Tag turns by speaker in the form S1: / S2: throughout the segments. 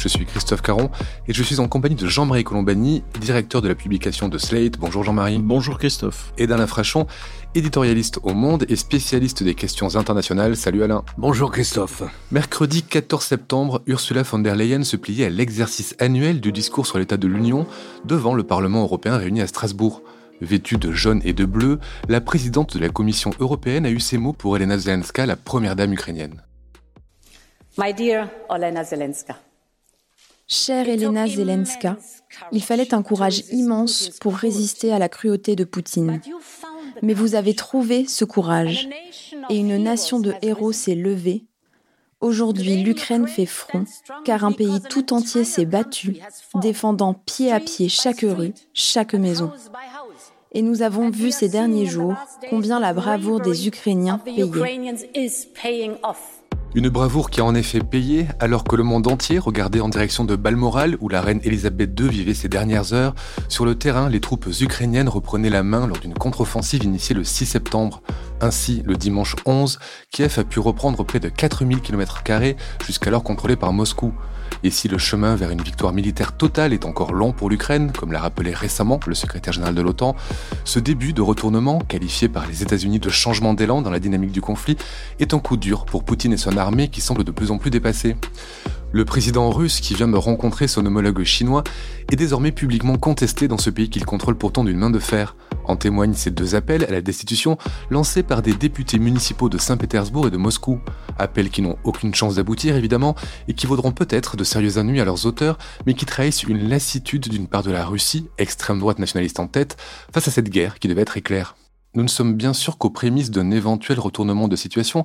S1: Je suis Christophe Caron et je suis en compagnie de Jean-Marie Colombani, directeur de la publication de Slate. Bonjour Jean-Marie.
S2: Bonjour Christophe.
S1: Et d'Alain Frachon, éditorialiste au Monde et spécialiste des questions internationales. Salut Alain.
S3: Bonjour Christophe.
S1: Mercredi 14 septembre, Ursula von der Leyen se pliait à l'exercice annuel du discours sur l'état de l'Union devant le Parlement européen réuni à Strasbourg. Vêtue de jaune et de bleu, la présidente de la Commission européenne a eu ces mots pour Elena Zelenska, la première dame ukrainienne.
S4: My dear Olena Zelenska.
S5: Chère Elena Zelenska, il fallait un courage immense pour résister à la cruauté de Poutine. Mais vous avez trouvé ce courage et une nation de héros s'est levée. Aujourd'hui, l'Ukraine fait front car un pays tout entier s'est battu, défendant pied à pied chaque rue, chaque maison. Et nous avons vu ces derniers jours combien la bravoure des Ukrainiens payait.
S1: Une bravoure qui a en effet payé alors que le monde entier regardait en direction de Balmoral où la reine Elisabeth II vivait ses dernières heures. Sur le terrain, les troupes ukrainiennes reprenaient la main lors d'une contre-offensive initiée le 6 septembre. Ainsi, le dimanche 11, Kiev a pu reprendre près de 4000 km jusqu'alors contrôlé par Moscou. Et si le chemin vers une victoire militaire totale est encore long pour l'Ukraine, comme l'a rappelé récemment le secrétaire général de l'OTAN, ce début de retournement, qualifié par les États-Unis de changement d'élan dans la dynamique du conflit, est un coup dur pour Poutine et son armée qui semble de plus en plus dépassée. Le président russe, qui vient de rencontrer son homologue chinois, est désormais publiquement contesté dans ce pays qu'il contrôle pourtant d'une main de fer. En témoignent ces deux appels à la destitution lancés par des députés municipaux de Saint-Pétersbourg et de Moscou. Appels qui n'ont aucune chance d'aboutir évidemment et qui vaudront peut-être de sérieux ennuis à leurs auteurs, mais qui trahissent une lassitude d'une part de la Russie, extrême droite nationaliste en tête, face à cette guerre qui devait être éclair. Nous ne sommes bien sûr qu'aux prémices d'un éventuel retournement de situation,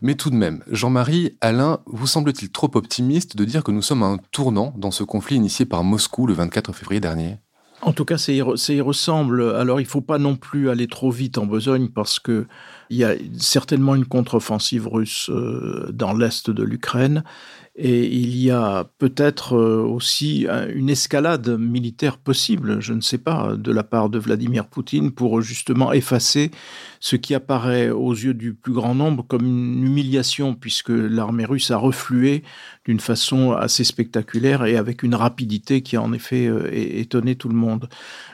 S1: mais tout de même, Jean-Marie, Alain, vous semble-t-il trop optimiste de dire que nous sommes à un tournant dans ce conflit initié par Moscou le 24 février dernier?
S2: En tout cas, ça y, ressemble. Alors, il ne faut pas non plus aller trop vite en besogne parce que il y a certainement une contre-offensive russe euh, dans l'est de l'Ukraine et il y a peut-être euh, aussi une escalade militaire possible, je ne sais pas, de la part de Vladimir Poutine pour justement effacer ce qui apparaît aux yeux du plus grand nombre comme une humiliation, puisque l'armée russe a reflué d'une façon assez spectaculaire et avec une rapidité qui a en effet euh, étonné tout le monde.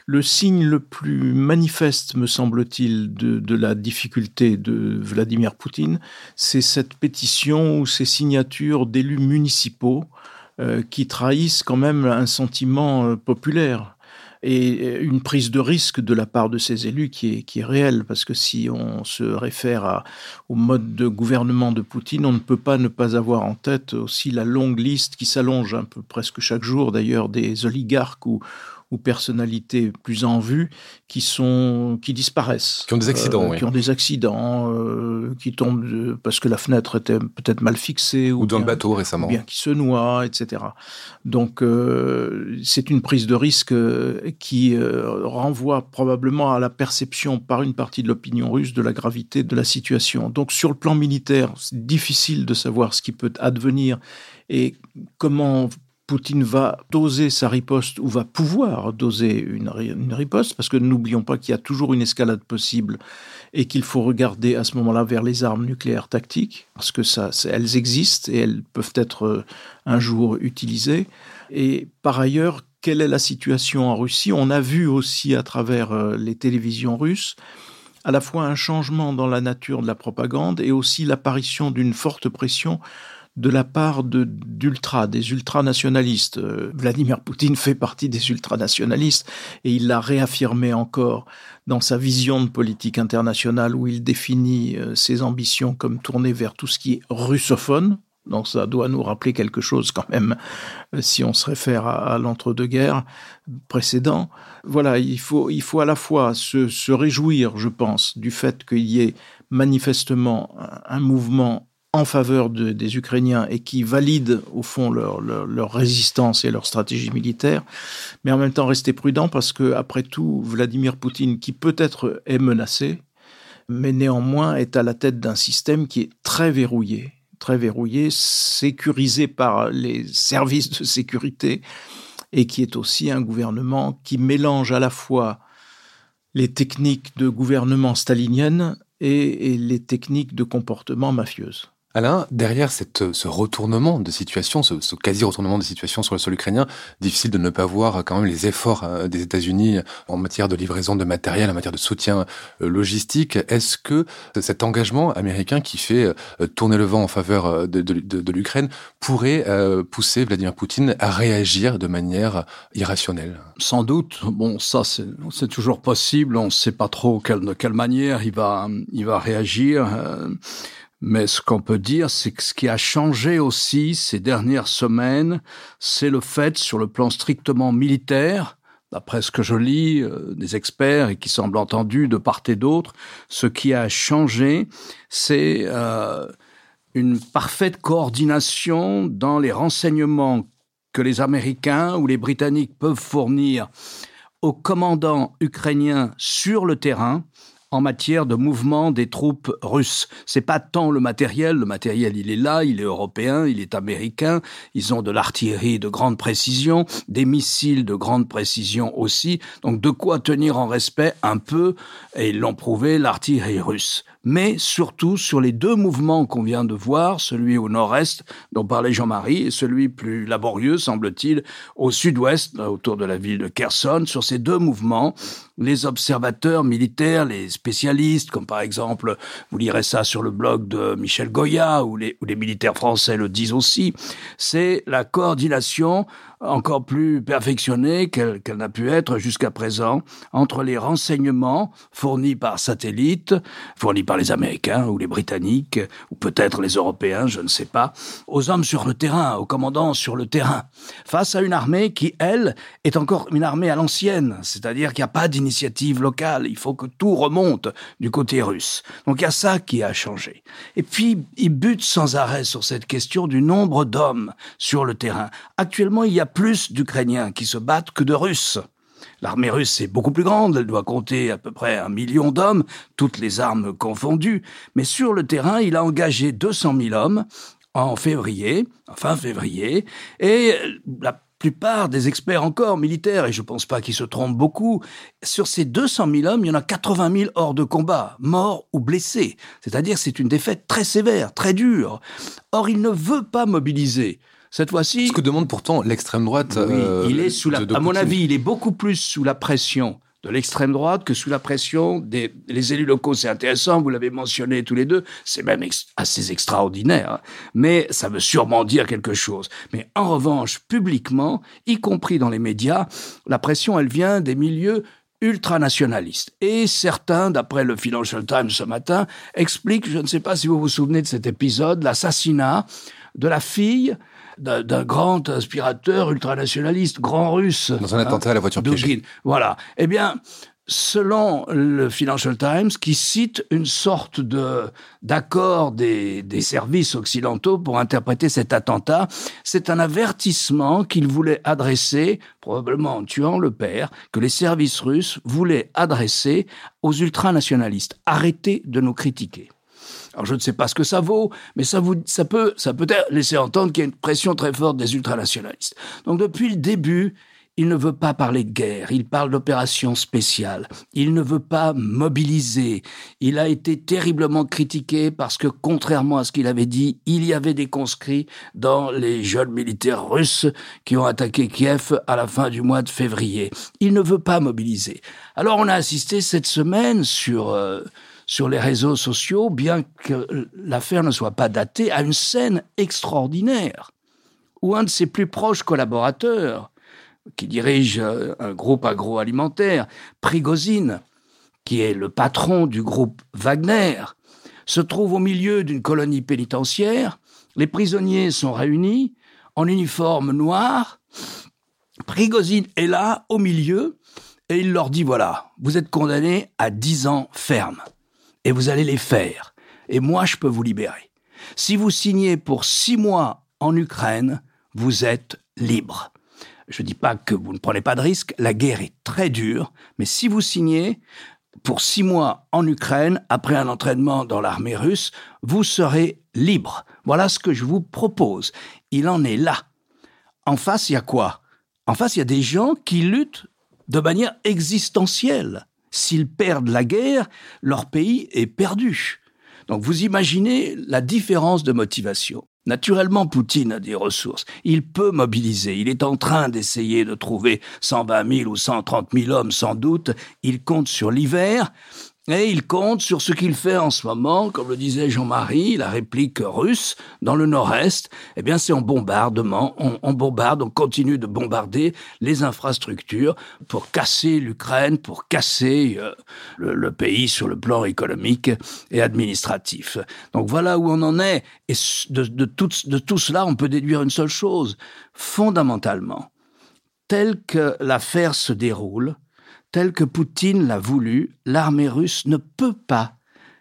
S2: Le signe le plus manifeste, me semble-t-il, de, la difficulté de Vladimir Poutine, c'est cette pétition ou ces signatures d'élus municipaux euh, qui trahissent quand même un sentiment euh, populaire et une prise de risque de la part de ces élus qui est, qui est réelle, parce que si on se réfère au mode de gouvernement de Poutine, on ne peut pas ne pas avoir en tête aussi la longue liste qui s'allonge un peu presque chaque jour d'ailleurs des oligarques ou, ou personnalités plus en vue qui sont qui disparaissent,
S1: qui ont des accidents, euh,
S2: oui. qui ont des accidents, euh, qui tombent parce que la fenêtre était peut-être mal fixée
S1: ou, dans le bateau récemment,
S2: ou bien qui se noient, etc. Donc euh, c'est une prise de risque qui renvoie probablement à la perception par une partie de l'opinion russe de la gravité de la situation. Donc sur le plan militaire, c'est difficile de savoir ce qui peut advenir et comment Poutine va doser sa riposte ou va pouvoir doser une, riposte, parce que n'oublions pas qu'il y a toujours une escalade possible et qu'il faut regarder à ce moment-là vers les armes nucléaires tactiques, parce que elles existent et elles peuvent être euh, un jour utilisées. Et par ailleurs, quelle est la situation en Russie? On a vu aussi à travers euh, les télévisions russes à la fois un changement dans la nature de la propagande et aussi l'apparition d'une forte pression de la part d'ultra, des ultranationalistes. Euh, Vladimir Poutine fait partie des ultranationalistes et il l'a réaffirmé encore dans sa vision de politique internationale où il définit euh, ses ambitions comme tournées vers tout ce qui est russophone. Donc ça doit nous rappeler quelque chose quand même euh, si on se réfère à, l'entre-deux-guerres précédent. Voilà, il faut, il faut à la fois se, se réjouir, je pense, du fait qu'il y ait manifestement un mouvement en faveur des Ukrainiens et qui valident au fond leur, résistance et leur stratégie militaire, mais en même temps rester prudent parce que après tout, Vladimir Poutine, qui peut-être est menacé, mais néanmoins est à la tête d'un système qui est très verrouillé, très verrouillé, sécurisé par les services de sécurité, et qui est aussi un gouvernement qui mélange à la fois les techniques de gouvernement stalinienne et, les techniques de comportement mafieuse.
S1: Alain, derrière cette, ce retournement de situation, ce, quasi-retournement de situation sur le sol ukrainien, difficile de ne pas voir quand même les efforts euh, des États-Unis en matière de livraison de matériel, en matière de soutien euh, logistique. Est-ce que cet engagement américain qui fait euh, tourner le vent en faveur de, de l'Ukraine pourrait pousser Vladimir Poutine à réagir de manière irrationnelle?
S3: Sans doute. Bon, ça c'est toujours possible. On ne sait pas trop de quelle manière il va, il va réagir. Mais ce qu'on peut dire, c'est que ce qui a changé aussi ces dernières semaines, c'est le fait, sur le plan strictement militaire, d'après ce que je lis euh, des experts et qui semblent entendus de part et d'autre, ce qui a changé, c'est euh, une parfaite coordination dans les renseignements que les Américains ou les Britanniques peuvent fournir aux commandants ukrainiens sur le terrain en matière de mouvement des troupes russes. C'est pas tant le matériel, le matériel il est là, il est européen, il est américain, ils ont de l'artillerie de grande précision, des missiles de grande précision aussi, donc de quoi tenir en respect un peu, et ils l'ont prouvé, l'artillerie russe mais surtout sur les deux mouvements qu'on vient de voir, celui au nord-est dont parlait Jean-Marie et celui plus laborieux, semble-t-il, au sud-ouest, autour de la ville de Kherson. Sur ces deux mouvements, les observateurs militaires, les spécialistes, comme par exemple, vous lirez ça sur le blog de Michel Goya, ou les, les militaires français le disent aussi, c'est la coordination encore plus perfectionnée qu'elle n'a pu être jusqu'à présent entre les renseignements fournis par satellite, fournis par les Américains ou les Britanniques, ou peut-être les Européens, je ne sais pas, aux hommes sur le terrain, aux commandants sur le terrain, face à une armée qui, elle, est encore une armée à l'ancienne, c'est-à-dire qu'il n'y a pas d'initiative locale, il faut que tout remonte du côté russe. Donc il y a ça qui a changé. Et puis, il bute sans arrêt sur cette question du nombre d'hommes sur le terrain. Actuellement, il y a plus d'Ukrainiens qui se battent que de Russes. L'armée russe est beaucoup plus grande, elle doit compter à peu près un million d'hommes, toutes les armes confondues, mais sur le terrain, il a engagé 200 000 hommes en février, fin février, et la plupart des experts encore militaires, et je ne pense pas qu'ils se trompent beaucoup, sur ces 200 000 hommes, il y en a 80 000 hors de combat, morts ou blessés. C'est-à-dire c'est une défaite très sévère, très dure. Or, il ne veut pas mobiliser. Cette fois-ci.
S1: Ce que demande pourtant l'extrême droite.
S3: Oui, euh, il est sous la. à mon avis, il est beaucoup plus sous la pression de l'extrême droite que sous la pression des les élus locaux. C'est intéressant, vous l'avez mentionné tous les deux, c'est même assez extraordinaire, hein. mais ça veut sûrement dire quelque chose. Mais en revanche, publiquement, y compris dans les médias, la pression, elle vient des milieux ultranationalistes. Et certains, d'après le Financial Times ce matin, expliquent, je ne sais pas si vous vous souvenez de cet épisode, l'assassinat de la fille d'un grand aspirateur ultranationaliste, grand russe.
S1: Dans un attentat à la voiture piégée.
S3: Voilà. Eh bien, selon le Financial Times, qui cite une sorte de d'accord des, des, services occidentaux pour interpréter cet attentat, c'est un avertissement qu'il voulait adresser, probablement en tuant le père, que les services russes voulaient adresser aux ultranationalistes. Arrêtez de nous critiquer. Alors je ne sais pas ce que ça vaut, mais ça, vous, ça peut, ça peut laisser entendre qu'il y a une pression très forte des ultranationalistes. Donc depuis le début, il ne veut pas parler de guerre, il parle d'opération spéciale, il ne veut pas mobiliser. Il a été terriblement critiqué parce que, contrairement à ce qu'il avait dit, il y avait des conscrits dans les jeunes militaires russes qui ont attaqué Kiev à la fin du mois de février. Il ne veut pas mobiliser. Alors on a assisté cette semaine sur... Euh, sur les réseaux sociaux, bien que l'affaire ne soit pas datée, à une scène extraordinaire où un de ses plus proches collaborateurs, qui dirige euh, un groupe agroalimentaire, Prigozine, qui est le patron du groupe Wagner, se trouve au milieu d'une colonie pénitentiaire. Les prisonniers sont réunis en uniforme noir. Prigozine est là, au milieu, et il leur dit voilà, vous êtes condamnés à dix ans ferme et vous allez les faire. Et moi, je peux vous libérer. Si vous signez pour six mois en Ukraine, vous êtes libre. Je ne dis pas que vous ne prenez pas de risque, la guerre est très dure, mais si vous signez pour six mois en Ukraine, après un entraînement dans l'armée russe, vous serez libre. Voilà ce que je vous propose. Il en est là. En face, il y a quoi? En face, il y a des gens qui luttent de manière existentielle. S'ils perdent la guerre, leur pays est perdu. Donc vous imaginez la différence de motivation. Naturellement, Poutine a des ressources. Il peut mobiliser. Il est en train d'essayer de trouver 120 000 ou 130 000 hommes, sans doute. Il compte sur l'hiver. Et il compte sur ce qu'il fait en ce moment, comme le disait Jean-Marie, la réplique russe dans le nord-est. Eh bien, c'est en bombardement. On, bombarde, on continue de bombarder les infrastructures pour casser l'Ukraine, pour casser euh, le, pays sur le plan économique et administratif. Donc voilà où on en est. Et de, tout, de tout cela, on peut déduire une seule chose. Fondamentalement, telle que l'affaire se déroule, tel que Poutine l'a voulu, l'armée russe ne peut pas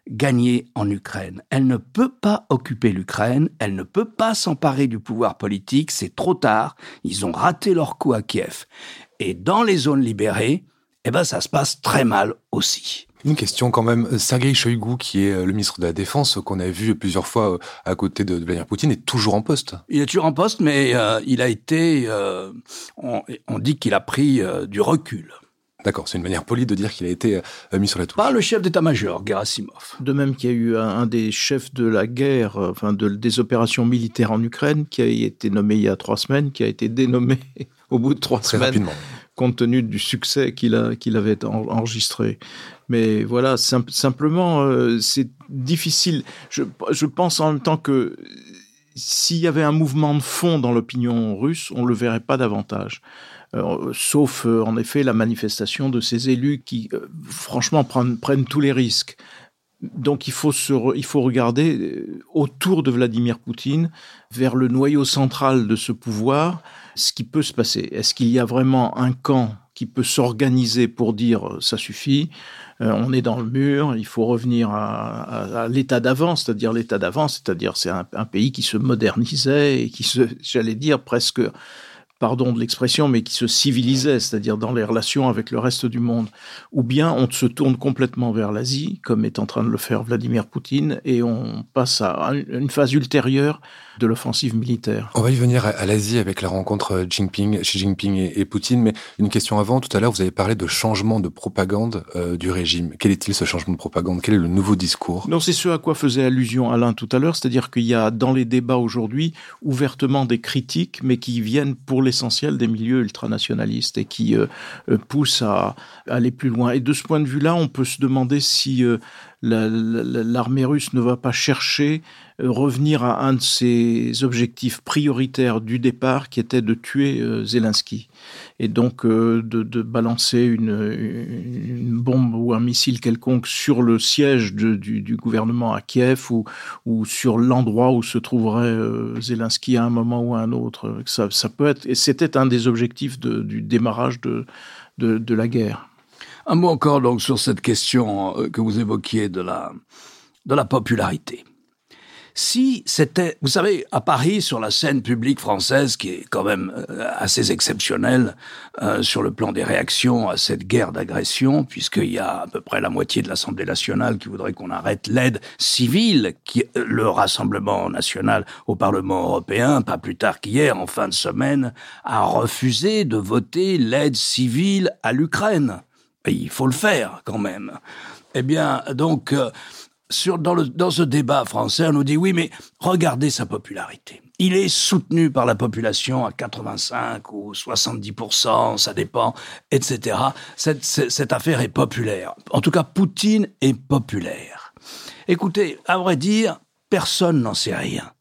S3: gagner en Ukraine. Elle ne peut pas occuper l'Ukraine, elle ne peut pas s'emparer du pouvoir politique, c'est trop tard, ils ont raté leur coup à Kiev. Et dans les zones libérées, eh ben ça se passe très mal aussi.
S1: Une question quand même, Sergei Shoigu, qui est le ministre de la Défense, qu'on a vu plusieurs fois euh, à côté de Vladimir Poutine, est toujours en poste.
S3: Il est toujours en poste, mais euh, il a été, euh, on, dit qu'il a pris du recul.
S1: D'accord, c'est une manière polie de dire qu'il a été euh, mis sur la touche.
S3: Pas le chef d'état-major, Gerasimov.
S2: De même qu'il y a eu un, des chefs de la guerre, euh, enfin de, des opérations militaires en Ukraine, qui a été nommé il y a trois semaines, qui a été dénommé au bout de trois
S1: Très
S2: semaines,
S1: rapidement.
S2: compte tenu du succès qu'il avait enregistré. Mais voilà, simplement, euh, c'est difficile. Je, je pense en même temps que s'il y avait un mouvement de fond dans l'opinion russe, on ne le verrait pas davantage. Euh, sauf euh, en effet la manifestation de ces élus qui, euh, franchement, prennent, prennent, tous les risques. Donc il faut, il faut regarder autour de Vladimir Poutine, vers le noyau central de ce pouvoir, ce qui peut se passer. Est-ce qu'il y a vraiment un camp qui peut s'organiser pour dire ça suffit, on est dans le mur, il faut revenir à, à, l'état d'avant, c'est-à-dire l'état d'avant, c'est-à-dire c'est un, un, pays qui se modernisait et qui se, j'allais dire presque pardon de l'expression, mais qui se civilisait, c'est-à-dire dans les relations avec le reste du monde, ou bien on se tourne complètement vers l'Asie, comme est en train de le faire Vladimir Poutine, et on passe à une phase ultérieure de l'offensive militaire.
S1: On va y venir à, l'Asie avec la rencontre Jinping, Xi Jinping et, Poutine, mais une question avant, tout à l'heure vous avez parlé de changement de propagande euh, du régime. Quel est-il ce changement de propagande? Quel est le nouveau discours?
S2: Non, c'est ce à quoi faisait allusion Alain tout à l'heure, c'est-à-dire qu'il y a dans les débats aujourd'hui ouvertement des critiques, mais qui viennent pour l'essentiel des milieux ultranationalistes et qui euh, euh, poussent à, aller plus loin. Et de ce point de vue-là, on peut se demander si l'armée russe ne va pas chercher euh, revenir à un de ses objectifs prioritaires du départ, qui était de tuer euh, Zelensky, et donc euh, de, balancer une, bombe ou un missile quelconque sur le siège du, gouvernement à Kiev ou, sur l'endroit où se trouverait Zelensky à un moment ou à un autre. Ça, peut être, et c'était un des objectifs du démarrage de, la guerre.
S3: Un mot encore donc sur cette question euh, que vous évoquiez de la, de la popularité. Si c'était, vous savez, à Paris, sur la scène publique française, qui est quand même euh, assez exceptionnelle euh, sur le plan des réactions à cette guerre d'agression, puisqu'il y a à peu près la moitié de l'Assemblée nationale qui voudrait qu'on arrête l'aide civile, qui, le Rassemblement national au Parlement européen, pas plus tard qu'hier, en fin de semaine, a refusé de voter l'aide civile à l'Ukraine il faut le faire quand même. Eh bien, donc, euh, sur, dans, le, dans ce débat français, on nous dit oui, mais regardez sa popularité. Il est soutenu par la population à 85 ou 70%, ça dépend, etc. Cette, cette affaire est populaire. En tout cas, Poutine est populaire. Écoutez, à vrai dire, personne n'en sait rien.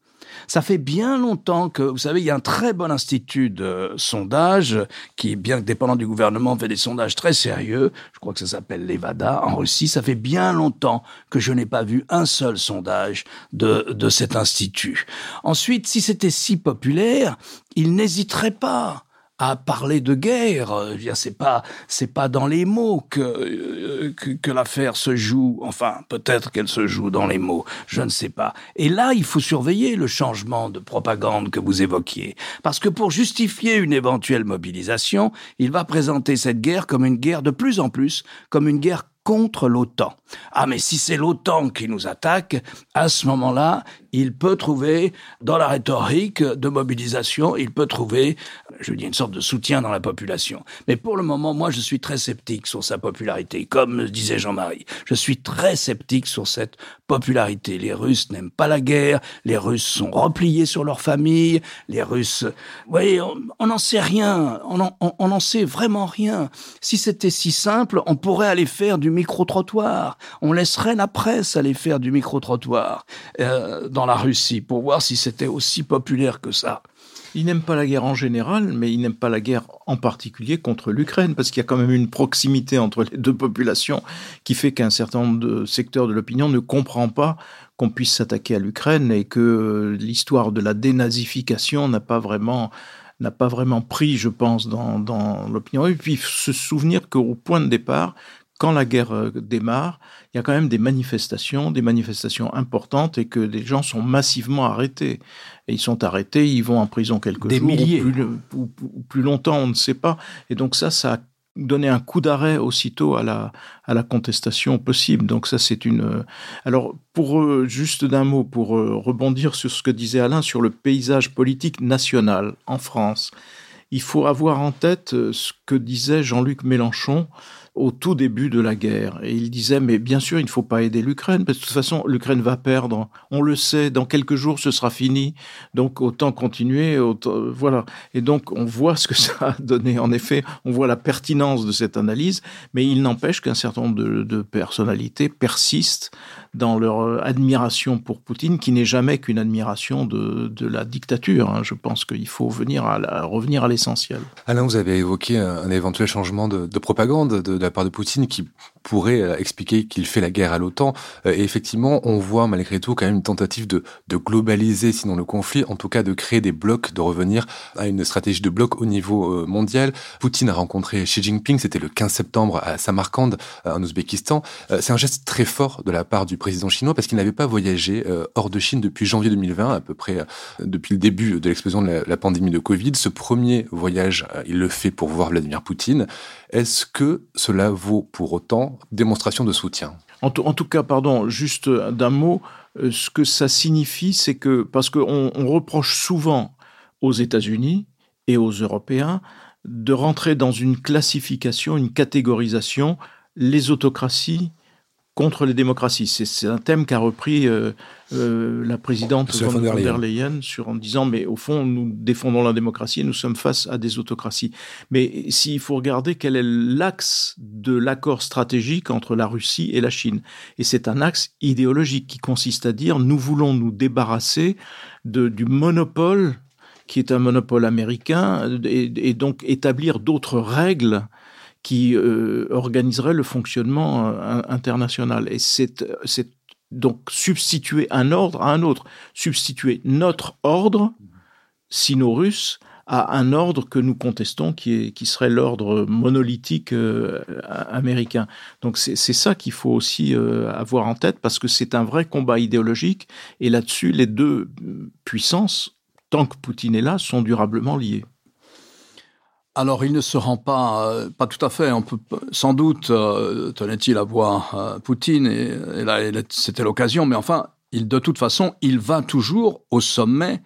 S3: Ça fait bien longtemps que, vous savez, il y a un très bon institut de sondage qui, bien que dépendant du gouvernement, fait des sondages très sérieux. Je crois que ça s'appelle l'Evada en Russie. Ça fait bien longtemps que je n'ai pas vu un seul sondage de, de cet institut. Ensuite, si c'était si populaire, il n'hésiterait pas à parler de guerre. C'est pas c'est pas dans les mots euh, que, que l'affaire se joue. Enfin, peut-être qu'elle se joue dans les mots. Je ne sais pas. Et là, il faut surveiller le changement de propagande que vous évoquiez, parce que pour justifier une éventuelle mobilisation, il va présenter cette guerre comme une guerre de plus en plus comme une guerre contre l'OTAN. Ah, mais si c'est l'OTAN qui nous attaque, à ce moment-là, il peut trouver, dans la rhétorique de mobilisation, il peut trouver, je dis, une sorte de soutien dans la population. Mais pour le moment, moi, je suis très sceptique sur sa popularité. Comme disait Jean-Marie, je suis très sceptique sur cette popularité. Les Russes n'aiment pas la guerre, les Russes sont repliés sur leur famille, les Russes, vous voyez, on n'en sait rien, on n'en sait vraiment rien. Si c'était si simple, on pourrait aller faire du micro-trottoir. On laisserait la presse aller faire du micro-trottoir euh, dans la Russie pour voir si c'était aussi populaire que ça.
S2: Il n'aime pas la guerre en général, mais il n'aime pas la guerre en particulier contre l'Ukraine, parce qu'il y a quand même une proximité entre les deux populations qui fait qu'un certain nombre de secteurs de l'opinion ne comprend pas qu'on puisse s'attaquer à l'Ukraine et que l'histoire de la dénazification n'a pas vraiment n'a pas vraiment pris, je pense, dans, dans l'opinion. Et puis se souvenir qu'au point de départ, quand la guerre euh, démarre, il y a quand même des manifestations, des manifestations importantes et que des gens sont massivement arrêtés. Et ils sont arrêtés, ils vont en prison quelques
S3: des
S2: jours
S3: milliers.
S2: Ou, plus, ou, ou plus longtemps, on ne sait pas. Et donc ça, ça a donné un coup d'arrêt aussitôt à la, à la contestation possible. Donc ça, c'est une... euh, Alors, pour euh, juste d'un mot, pour rebondir sur ce que disait Alain sur le paysage politique national en France, il faut avoir en tête ce que disait Jean-Luc Mélenchon au tout début de la guerre. Et il disait, mais bien sûr, il ne faut pas aider l'Ukraine, parce que de toute façon, l'Ukraine va perdre. On le sait, dans quelques jours, ce sera fini. Donc, autant continuer. Autant, voilà. Et donc, on voit ce que ça a donné. En effet, on voit la pertinence de cette analyse, mais il n'empêche qu'un certain nombre de, personnalités persistent dans leur euh, admiration pour Poutine, qui n'est jamais qu'une admiration de, la dictature. Hein. Je pense qu'il faut revenir à l'essentiel.
S1: Alain, vous avez évoqué un, éventuel changement de, de propagande de, de la part de Poutine qui pourrait euh, expliquer qu'il fait la guerre à l'OTAN. Euh, et effectivement, on voit malgré tout quand même une tentative de, de globaliser, sinon le conflit, en tout cas de créer des blocs, de revenir à une stratégie de bloc au niveau euh, mondial. Poutine a rencontré Xi Jinping, c'était le 15 septembre à Samarkand, en Ouzbékistan. C'est un geste très fort de la part du président chinois parce qu'il n'avait pas voyagé hors de Chine depuis janvier 2020, à peu près depuis le début de l'explosion de la, la pandémie de Covid. Ce premier voyage, il le fait pour voir Vladimir Poutine. Est-ce que cela vaut pour autant démonstration de soutien.
S2: En, tout cas, pardon, juste d'un mot, euh, ce que ça signifie, c'est que, parce qu'on on reproche souvent aux États-Unis et aux Européens de rentrer dans une classification, une catégorisation, les autocraties contre les démocraties. C'est un thème qu'a repris euh, euh, la présidente von der Leyen sur, en disant, mais au fond, nous défendons la démocratie et nous sommes face à des autocraties. Mais s'il faut regarder quel est l'axe de l'accord stratégique entre la Russie et la Chine, et c'est un axe idéologique qui consiste à dire, nous voulons nous débarrasser de, du monopole qui est un monopole américain, et, et donc établir d'autres règles qui euh, organiserait le fonctionnement euh, international. Et c'est donc substituer un ordre à un autre, substituer notre ordre sino-russe à un ordre que nous contestons, qui, est, qui serait l'ordre monolithique euh, américain. Donc c'est ça qu'il faut aussi avoir en tête, parce que c'est un vrai combat idéologique, et là-dessus, les deux puissances, tant que Poutine est là, sont durablement liées.
S3: Alors, il ne se rend pas, euh, pas tout à fait. On peut sans doute euh, tenait-il à voir euh, Poutine et, et là, c'était l'occasion. Mais enfin, il, de toute façon, il va toujours au sommet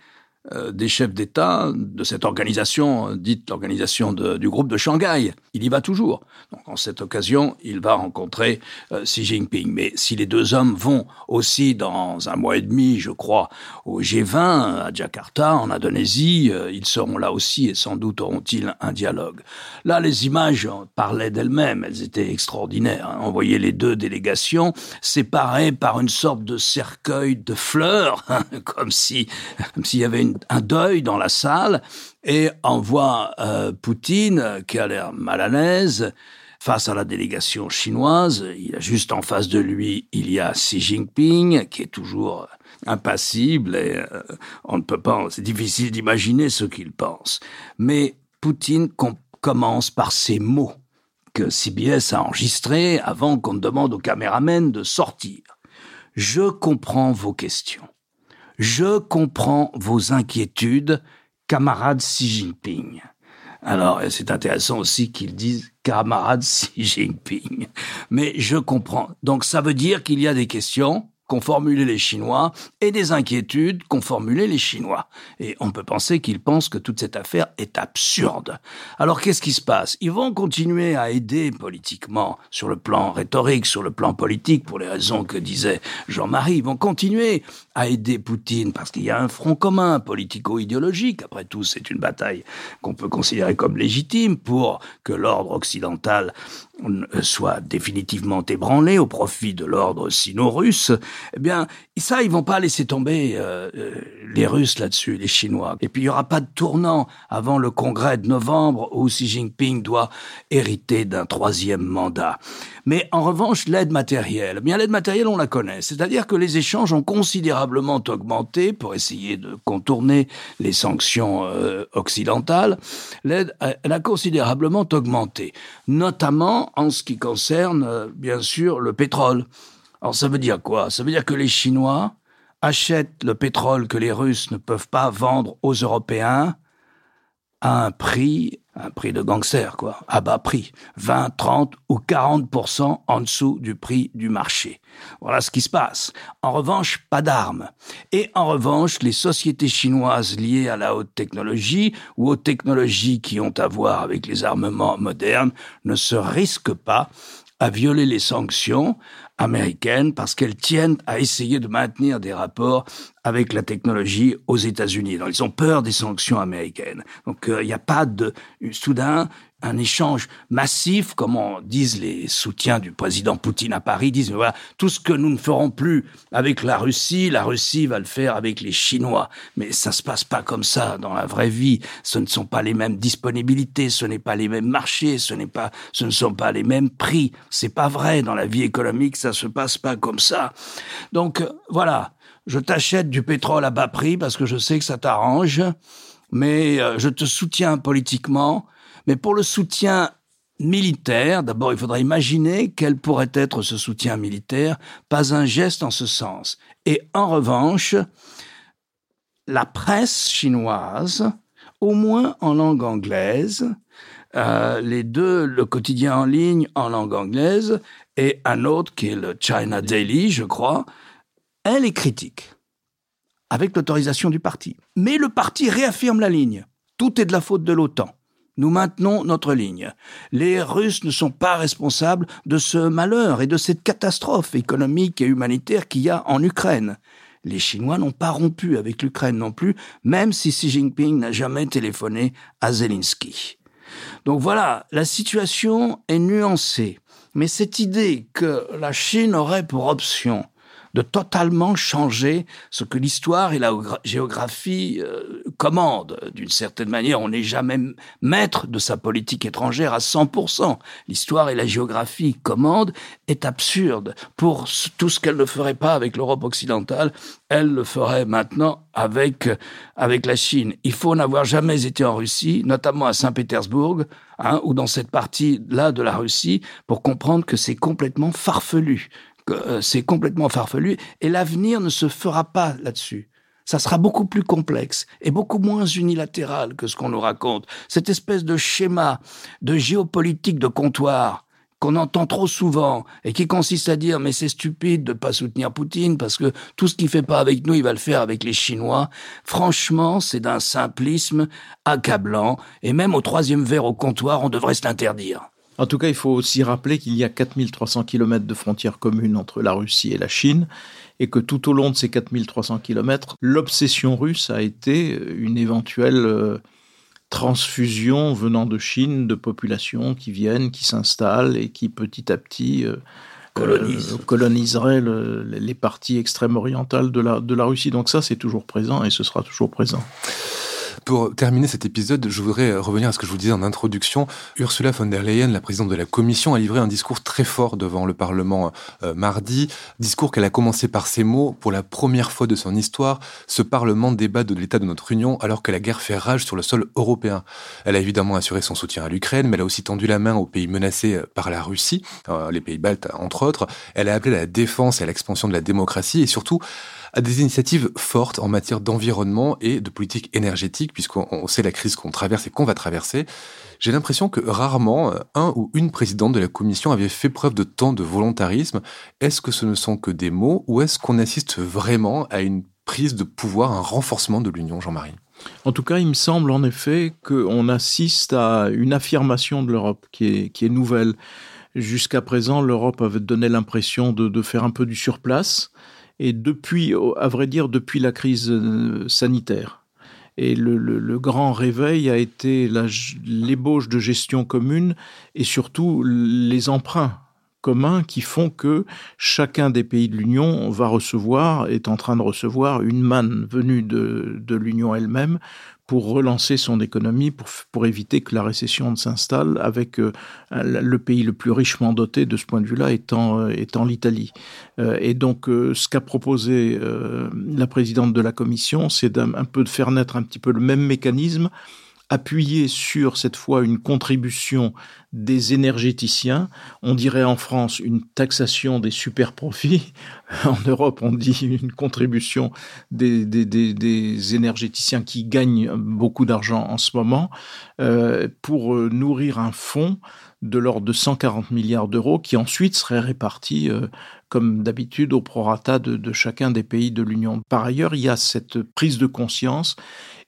S3: des chefs d'État de cette organisation dite l'organisation du groupe de Shanghai. Il y va toujours. Donc en cette occasion, il va rencontrer euh, Xi Jinping. Mais si les deux hommes vont aussi dans un mois et demi, je crois, au G20 à Jakarta, en Indonésie, euh, ils seront là aussi et sans doute auront-ils un dialogue. Là, les images parlaient d'elles-mêmes. Elles étaient extraordinaires. Hein. On voyait les deux délégations séparées par une sorte de cercueil de fleurs, hein, comme si, comme s'il y avait une un deuil dans la salle et on voit euh, Poutine qui a l'air mal à l'aise face à la délégation chinoise. Il a juste en face de lui, il y a Xi Jinping qui est toujours impassible et euh, on ne peut pas, c'est difficile d'imaginer ce qu'il pense. Mais Poutine com commence par ces mots que CBS a enregistrés avant qu'on demande aux caméramens de sortir. Je comprends vos questions. Je comprends vos inquiétudes, camarade Xi Jinping. Alors, c'est intéressant aussi qu'ils disent camarade Xi Jinping. Mais je comprends. Donc, ça veut dire qu'il y a des questions qu'ont formulé les Chinois et des inquiétudes qu'ont formulées les Chinois. Et on peut penser qu'ils pensent que toute cette affaire est absurde. Alors qu'est-ce qui se passe? Ils vont continuer à aider politiquement, sur le plan rhétorique, sur le plan politique, pour les raisons que disait Jean-Marie. Ils vont continuer à aider Poutine parce qu'il y a un front commun politico-idéologique. Après tout, c'est une bataille qu'on peut considérer comme légitime pour que l'ordre occidental soit définitivement ébranlé au profit de l'ordre sino-russe, eh bien, ça, ils vont pas laisser tomber euh, euh, les Russes là-dessus, les Chinois. Et puis, il y aura pas de tournant avant le congrès de novembre où Xi Jinping doit hériter d'un troisième mandat. Mais en revanche, l'aide matérielle, eh bien l'aide matérielle, on la connaît. C'est-à-dire que les échanges ont considérablement augmenté pour essayer de contourner les sanctions euh, occidentales. L'aide, elle a considérablement augmenté, notamment en ce qui concerne, euh, bien sûr, le pétrole. Alors ça veut dire quoi? Ça veut dire que les Chinois achètent le pétrole que les Russes ne peuvent pas vendre aux Européens à un prix un prix de gangster, quoi, à bas prix, 20, 30 ou 40% en dessous du prix du marché. Voilà ce qui se passe. En revanche, pas d'armes. Et en revanche, les sociétés chinoises liées à la haute technologie ou aux technologies qui ont à voir avec les armements modernes ne se risquent pas à violer les sanctions américaines parce qu'elles tiennent à essayer de maintenir des rapports avec la technologie aux États-Unis. Donc, ils ont peur des sanctions américaines. Donc, euh, il n'y a pas de soudain un échange massif, comme on disent les soutiens du président Poutine à Paris, disent voilà, tout ce que nous ne ferons plus avec la Russie, la Russie va le faire avec les Chinois. Mais ça se passe pas comme ça dans la vraie vie. Ce ne sont pas les mêmes disponibilités, ce n'est pas les mêmes marchés, ce n'est pas, ce ne sont pas les mêmes prix. C'est pas vrai dans la vie économique, ça se passe pas comme ça. Donc voilà, je t'achète du pétrole à bas prix parce que je sais que ça t'arrange, mais euh, je te soutiens politiquement mais pour le soutien militaire, d'abord il faudrait imaginer quel pourrait être ce soutien militaire, pas un geste en ce sens. Et en revanche, la presse chinoise, au moins en langue anglaise, euh, les deux, le quotidien en ligne en langue anglaise et un autre qui est le China Daily, je crois, elle est critique, avec l'autorisation du parti. Mais le parti réaffirme la ligne. Tout est de la faute de l'OTAN. Nous maintenons notre ligne. Les Russes ne sont pas responsables de ce malheur et de cette catastrophe économique et humanitaire qu'il y a en Ukraine. Les Chinois n'ont pas rompu avec l'Ukraine non plus, même si Xi Jinping n'a jamais téléphoné à Zelensky. Donc voilà, la situation est nuancée. Mais cette idée que la Chine aurait pour option de totalement changer ce que l'histoire et la géographie euh, commandent. D'une certaine manière, on n'est jamais maître de sa politique étrangère à 100%. L'histoire et la géographie commandent est absurde. Pour tout ce qu'elle ne ferait pas avec l'Europe occidentale, elle le ferait maintenant avec avec la Chine. Il faut n'avoir jamais été en Russie, notamment à Saint-Pétersbourg, hein, ou dans cette partie-là de la Russie, pour comprendre que c'est complètement farfelu euh, c'est complètement farfelu et l'avenir ne se fera pas là-dessus. Ça sera beaucoup plus complexe et beaucoup moins unilatéral que ce qu'on nous raconte. Cette espèce de schéma de géopolitique de comptoir qu'on entend trop souvent et qui consiste à dire mais c'est stupide de pas soutenir Poutine parce que tout ce qu'il fait pas avec nous, il va le faire avec les Chinois. Franchement, c'est d'un simplisme accablant et même au troisième verre au comptoir, on devrait se l'interdire.
S2: En tout cas, il faut aussi rappeler qu'il y a 4300 km de frontières communes entre la Russie et la Chine, et que tout au long de ces 4300 km, l'obsession russe a été une éventuelle euh, transfusion venant de Chine de populations qui viennent, qui s'installent et qui petit à petit euh,
S3: euh,
S2: coloniseraient les parties extrêmes orientales de la, de la Russie. Donc ça, c'est toujours présent et ce sera toujours présent.
S1: Pour terminer cet épisode, je voudrais revenir à ce que je vous disais en introduction. Ursula von der Leyen, la présidente de la Commission, a livré un discours très fort devant le Parlement euh, mardi. Discours qu'elle a commencé par ces mots. Pour la première fois de son histoire, ce Parlement débat de l'état de notre Union alors que la guerre fait rage sur le sol européen. Elle a évidemment assuré son soutien à l'Ukraine, mais elle a aussi tendu la main aux pays menacés euh, par la Russie, euh, les pays baltes entre autres. Elle a appelé à la défense et à l'expansion de la démocratie et surtout à des initiatives fortes en matière d'environnement et de politique énergétique puisqu'on sait la crise qu'on traverse et qu'on va traverser. J'ai l'impression que rarement un ou une présidente de la Commission avait fait preuve de tant de volontarisme. Est-ce que ce ne sont que des mots ou est-ce qu'on assiste vraiment à une prise de pouvoir, un renforcement de l'Union, Jean-Marie?
S2: En tout cas, il me semble en effet qu'on assiste à une affirmation de l'Europe qui est, qui est nouvelle. Jusqu'à présent, l'Europe avait donné l'impression de, de, faire un peu du surplace. Et depuis, à vrai dire, depuis la crise euh, sanitaire. Et le, grand réveil a été l'ébauche de gestion commune et surtout les emprunts communs qui font que chacun des pays de l'Union va recevoir, est en train de recevoir une manne venue de l'Union elle-même pour relancer son économie, pour, pour éviter que la récession ne s'installe, avec euh, le pays le plus richement doté de ce point de vue-là étant, euh, étant l'Italie. Euh, et donc, ce qu'a proposé la présidente de la Commission, c'est un peu de faire naître un petit peu le même mécanisme, appuyé sur cette fois une contribution des énergéticiens. On dirait en France une taxation des super profits. En Europe, on dit une contribution des, énergéticiens qui gagnent beaucoup d'argent en ce moment euh, pour nourrir un fonds de l'ordre de 140 milliards d'euros qui ensuite serait réparti euh, comme d'habitude au prorata de chacun des pays de l'Union. Par ailleurs, il y a cette prise de conscience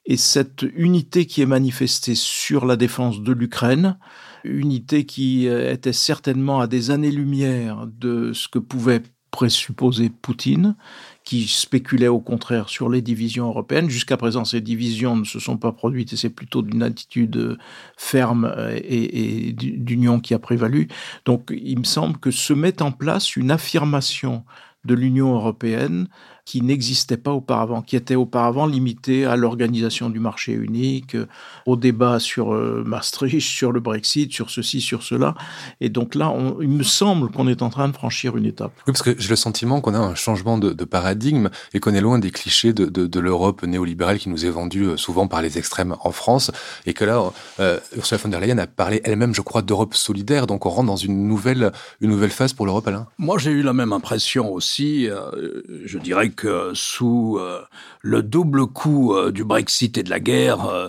S2: et cette unité qui est manifestée sur la défense de l'Ukraine, unité qui euh, était certainement à des années-lumière de ce que pouvait présupposer Poutine, qui spéculait au contraire sur les divisions européennes. Jusqu'à présent, ces divisions ne se sont pas produites et c'est plutôt d'une attitude ferme euh, et, et d'union qui a prévalu. Donc, il me semble que se met en place une affirmation de l'Union européenne qui n'existait pas auparavant, qui était auparavant limité à l'organisation du marché unique, euh, au débat sur euh, Maastricht, sur le Brexit, sur ceci, sur cela. Et donc là, on, il me semble qu'on est en train de franchir une étape.
S1: Oui, parce que j'ai le sentiment qu'on a un changement de, de paradigme et qu'on est loin des clichés de, de, de l'Europe néolibérale qui nous est vendue euh, souvent par les extrêmes en France. Et que là, euh, Ursula von der Leyen a parlé elle-même, je crois, d'Europe solidaire. Donc on rentre dans une nouvelle, une nouvelle phase pour l'Europe, Alain
S3: Moi, j'ai eu la même impression aussi. Euh, je dirais que sous euh, le double coup euh, du Brexit et de la guerre, euh,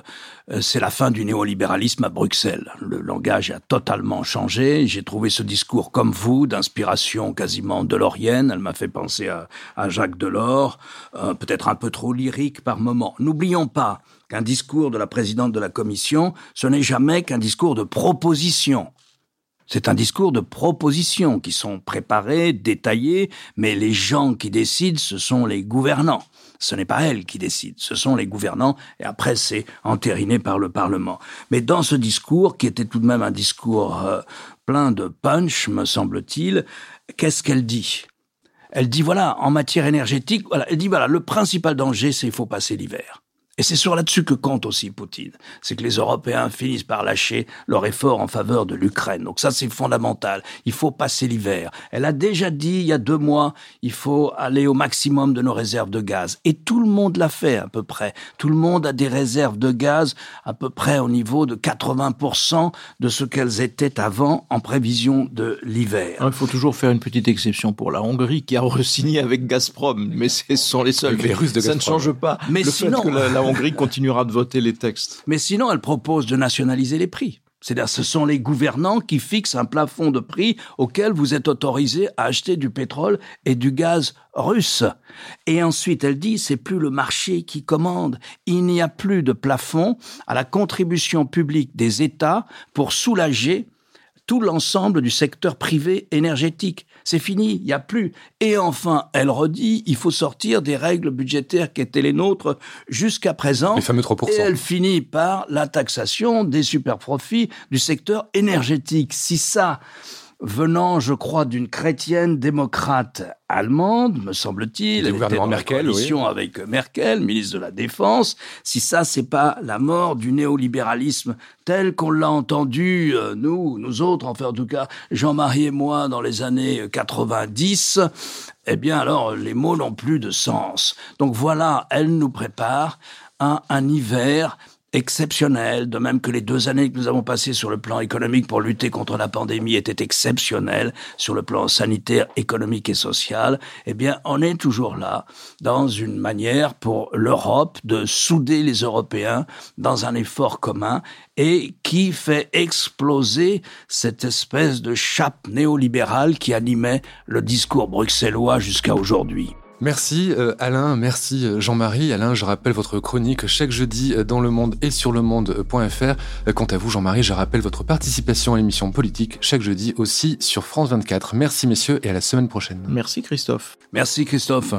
S3: c'est la fin du néolibéralisme à Bruxelles. Le langage a totalement changé. J'ai trouvé ce discours comme vous, d'inspiration quasiment delorienne. Elle m'a fait penser à, Jacques Delors, euh, peut-être un peu trop lyrique par moment. N'oublions pas qu'un discours de la présidente de la Commission, ce n'est jamais qu'un discours de proposition. C'est un discours de propositions qui sont préparés, détaillés, mais les gens qui décident, ce sont les gouvernants. Ce n'est pas elle qui décide, ce sont les gouvernants, et après c'est entériné par le Parlement. Mais dans ce discours, qui était tout de même un discours euh, plein de punch, me semble-t-il, qu'est-ce qu'elle dit? Elle dit, voilà, en matière énergétique, voilà, elle dit, voilà, le principal danger, c'est qu'il faut passer l'hiver. Et c'est sur là-dessus que compte aussi Poutine. C'est que les Européens finissent par lâcher leur effort en faveur de l'Ukraine. Donc ça, c'est fondamental. Il faut passer l'hiver. Elle a déjà dit il y a deux mois, il faut aller au maximum de nos réserves de gaz. Et tout le monde l'a fait à peu près. Tout le monde a des réserves de gaz à peu près au niveau de 80% de ce qu'elles étaient avant en prévision de l'hiver.
S2: Il faut toujours faire une petite exception pour la Hongrie qui a re-signé avec Gazprom, mais ce sont les seuls.
S1: Les Russes de
S2: Ça
S1: Gazprom.
S2: ne change pas.
S3: Mais
S2: le
S3: sinon-
S2: fait que la, la Hongrie continuera de voter les textes.
S3: Mais sinon, elle propose de nationaliser les prix. C'est-à-dire, ce sont les gouvernants qui fixent un plafond de prix auquel vous êtes autorisé à acheter du pétrole et du gaz russe. Et ensuite, elle dit, c'est plus le marché qui commande. Il n'y a plus de plafond à la contribution publique des États pour soulager tout l'ensemble du secteur privé énergétique. C'est fini, il n'y a plus. Et enfin, elle redit, il faut sortir des règles budgétaires qui étaient les nôtres jusqu'à présent.
S1: Les fameux 3%.
S3: Et elle finit par la taxation des superprofits du secteur énergétique. Si ça, venant, je crois, d'une chrétienne démocrate allemande, me semble-t-il,
S1: gouvernement
S3: dans la
S1: Merkel,
S3: coalition avec Merkel, ministre de la Défense, si ça, c'est pas la mort du néolibéralisme tel qu'on l'a entendu, euh, nous, nous autres, enfin, en tout cas, Jean-Marie et moi, dans les années 90, eh bien, alors, les mots n'ont plus de sens. Donc voilà, elle nous prépare à un hiver exceptionnelles, de même que les deux années que nous avons passées sur le plan économique pour lutter contre la pandémie étaient exceptionnelles sur le plan sanitaire, économique et social, eh bien, on est toujours là dans une manière pour l'Europe de souder les Européens dans un effort commun et qui fait exploser cette espèce de chape néolibérale qui animait le discours bruxellois jusqu'à aujourd'hui.
S1: Merci euh, Alain, merci euh, Jean-Marie. Alain, je rappelle votre chronique chaque jeudi euh, dans le monde et sur le monde.fr. Quant à vous Jean-Marie, je rappelle votre participation à l'émission politique chaque jeudi aussi sur France 24. Merci messieurs et à la semaine prochaine.
S2: Merci Christophe.
S3: Merci Christophe.